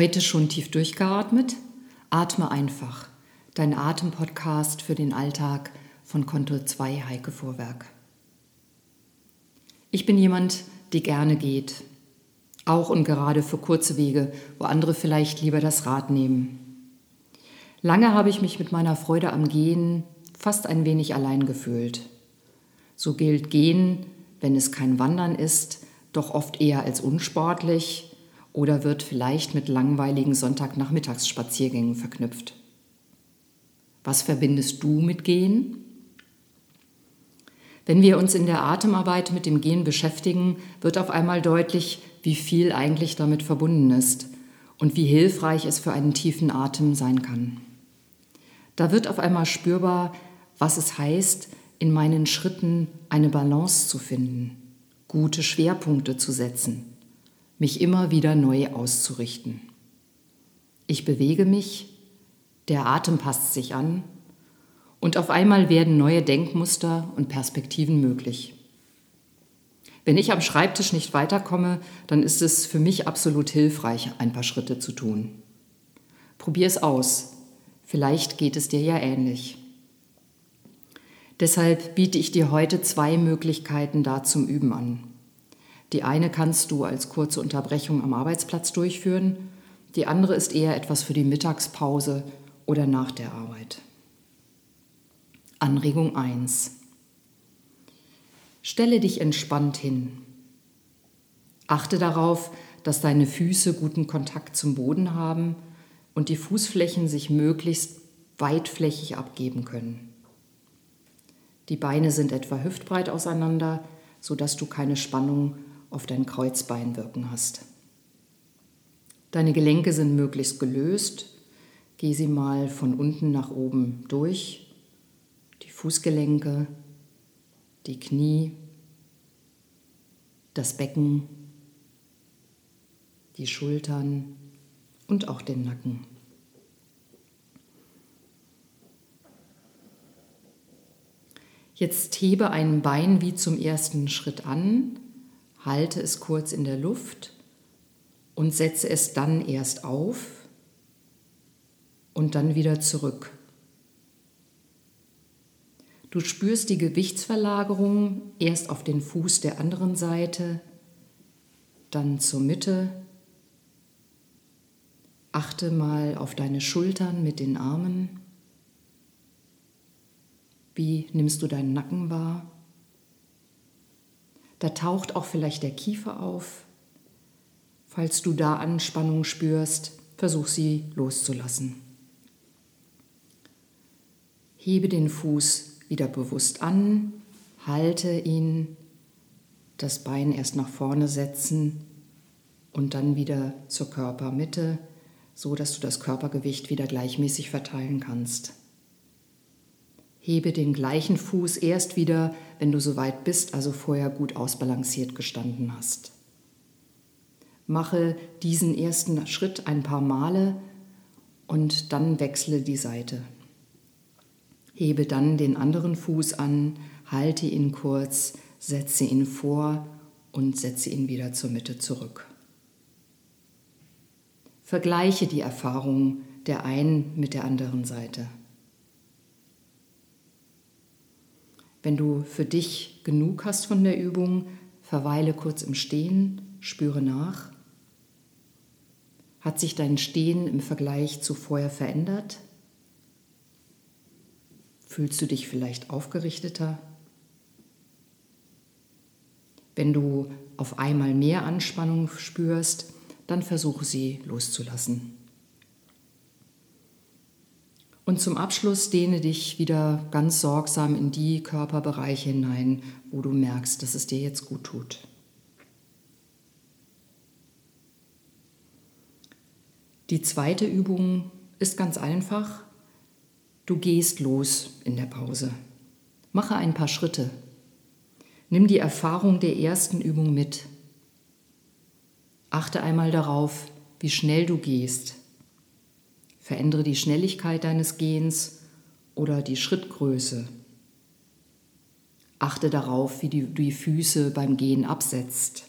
Heute schon tief durchgeatmet? Atme einfach. Dein Atempodcast für den Alltag von Konto 2 Heike Vorwerk. Ich bin jemand, die gerne geht. Auch und gerade für kurze Wege, wo andere vielleicht lieber das Rad nehmen. Lange habe ich mich mit meiner Freude am Gehen fast ein wenig allein gefühlt. So gilt Gehen, wenn es kein Wandern ist, doch oft eher als unsportlich oder wird vielleicht mit langweiligen Sonntagnachmittagsspaziergängen verknüpft. Was verbindest du mit Gehen? Wenn wir uns in der Atemarbeit mit dem Gehen beschäftigen, wird auf einmal deutlich, wie viel eigentlich damit verbunden ist und wie hilfreich es für einen tiefen Atem sein kann. Da wird auf einmal spürbar, was es heißt, in meinen Schritten eine Balance zu finden, gute Schwerpunkte zu setzen mich immer wieder neu auszurichten. Ich bewege mich, der Atem passt sich an und auf einmal werden neue Denkmuster und Perspektiven möglich. Wenn ich am Schreibtisch nicht weiterkomme, dann ist es für mich absolut hilfreich, ein paar Schritte zu tun. Probier es aus. Vielleicht geht es dir ja ähnlich. Deshalb biete ich dir heute zwei Möglichkeiten da zum Üben an. Die eine kannst du als kurze Unterbrechung am Arbeitsplatz durchführen, die andere ist eher etwas für die Mittagspause oder nach der Arbeit. Anregung 1. Stelle dich entspannt hin. Achte darauf, dass deine Füße guten Kontakt zum Boden haben und die Fußflächen sich möglichst weitflächig abgeben können. Die Beine sind etwa hüftbreit auseinander, sodass du keine Spannung auf dein Kreuzbein wirken hast. Deine Gelenke sind möglichst gelöst. Geh sie mal von unten nach oben durch. Die Fußgelenke, die Knie, das Becken, die Schultern und auch den Nacken. Jetzt hebe ein Bein wie zum ersten Schritt an halte es kurz in der Luft und setze es dann erst auf und dann wieder zurück. Du spürst die Gewichtsverlagerung erst auf den Fuß der anderen Seite, dann zur Mitte. Achte mal auf deine Schultern mit den Armen. Wie nimmst du deinen Nacken wahr? Da taucht auch vielleicht der Kiefer auf. Falls du da Anspannung spürst, versuch sie loszulassen. Hebe den Fuß wieder bewusst an, halte ihn, das Bein erst nach vorne setzen und dann wieder zur Körpermitte, so dass du das Körpergewicht wieder gleichmäßig verteilen kannst. Hebe den gleichen Fuß erst wieder, wenn du soweit bist, also vorher gut ausbalanciert gestanden hast. Mache diesen ersten Schritt ein paar Male und dann wechsle die Seite. Hebe dann den anderen Fuß an, halte ihn kurz, setze ihn vor und setze ihn wieder zur Mitte zurück. Vergleiche die Erfahrung der einen mit der anderen Seite. Wenn du für dich genug hast von der Übung, verweile kurz im Stehen, spüre nach. Hat sich dein Stehen im Vergleich zu vorher verändert? Fühlst du dich vielleicht aufgerichteter? Wenn du auf einmal mehr Anspannung spürst, dann versuche sie loszulassen. Und zum Abschluss dehne dich wieder ganz sorgsam in die Körperbereiche hinein, wo du merkst, dass es dir jetzt gut tut. Die zweite Übung ist ganz einfach. Du gehst los in der Pause. Mache ein paar Schritte. Nimm die Erfahrung der ersten Übung mit. Achte einmal darauf, wie schnell du gehst Verändere die Schnelligkeit deines Gehens oder die Schrittgröße. Achte darauf, wie du die Füße beim Gehen absetzt.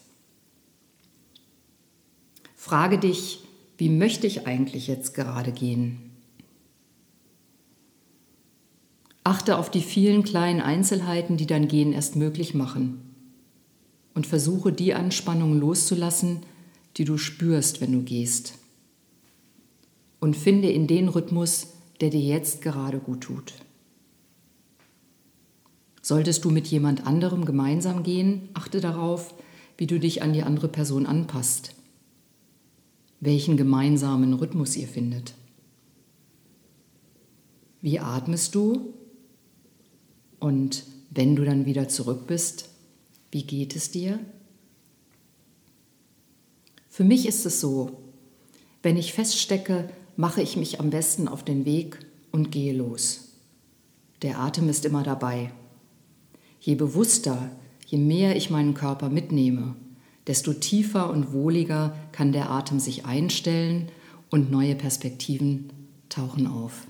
Frage dich, wie möchte ich eigentlich jetzt gerade gehen? Achte auf die vielen kleinen Einzelheiten, die dein Gehen erst möglich machen. Und versuche die Anspannung loszulassen, die du spürst, wenn du gehst. Und finde in den Rhythmus, der dir jetzt gerade gut tut. Solltest du mit jemand anderem gemeinsam gehen, achte darauf, wie du dich an die andere Person anpasst, welchen gemeinsamen Rhythmus ihr findet. Wie atmest du? Und wenn du dann wieder zurück bist, wie geht es dir? Für mich ist es so, wenn ich feststecke, mache ich mich am besten auf den Weg und gehe los. Der Atem ist immer dabei. Je bewusster, je mehr ich meinen Körper mitnehme, desto tiefer und wohliger kann der Atem sich einstellen und neue Perspektiven tauchen auf.